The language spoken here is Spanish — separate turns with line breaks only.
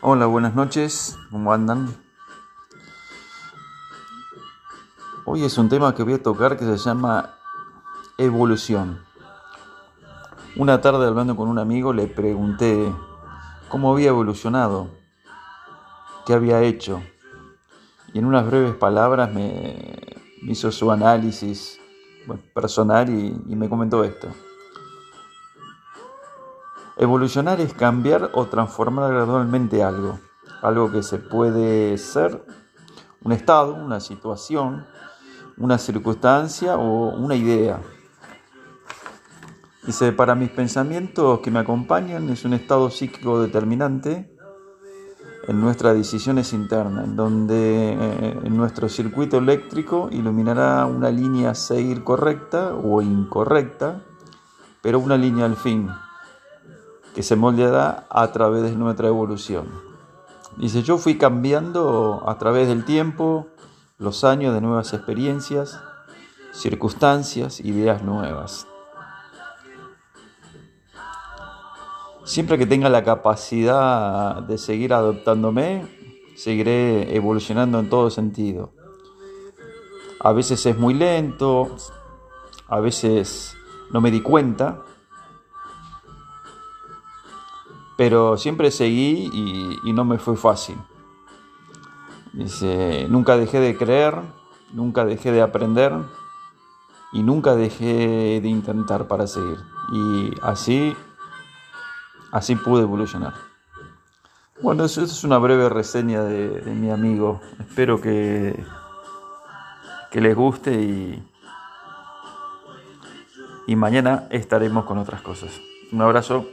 Hola, buenas noches, ¿cómo andan? Hoy es un tema que voy a tocar que se llama evolución. Una tarde hablando con un amigo le pregunté cómo había evolucionado, qué había hecho. Y en unas breves palabras me, hizo su análisis personal y, y me comentó esto. Evolucionar es cambiar o transformar gradualmente algo. Algo que se puede ser un estado, una situación, una circunstancia o una idea. Dice, para mis pensamientos que me acompañan es un estado psíquico determinante en nuestras decisiones internas, en donde eh, nuestro circuito eléctrico iluminará una línea a seguir correcta o incorrecta, pero una línea al fin, que se moldeará a través de nuestra evolución. Dice, yo fui cambiando a través del tiempo, los años de nuevas experiencias, circunstancias, ideas nuevas. Siempre que tenga la capacidad de seguir adoptándome, seguiré evolucionando en todo sentido. A veces es muy lento, a veces no me di cuenta, pero siempre seguí y, no me fue fácil. Dice, nunca dejé de creer, nunca dejé de aprender y nunca dejé de intentar para seguir. Y así Así pude evolucionar. Bueno, eso es una breve reseña de, mi amigo. Espero que, que les guste y, y mañana estaremos con otras cosas. Un abrazo.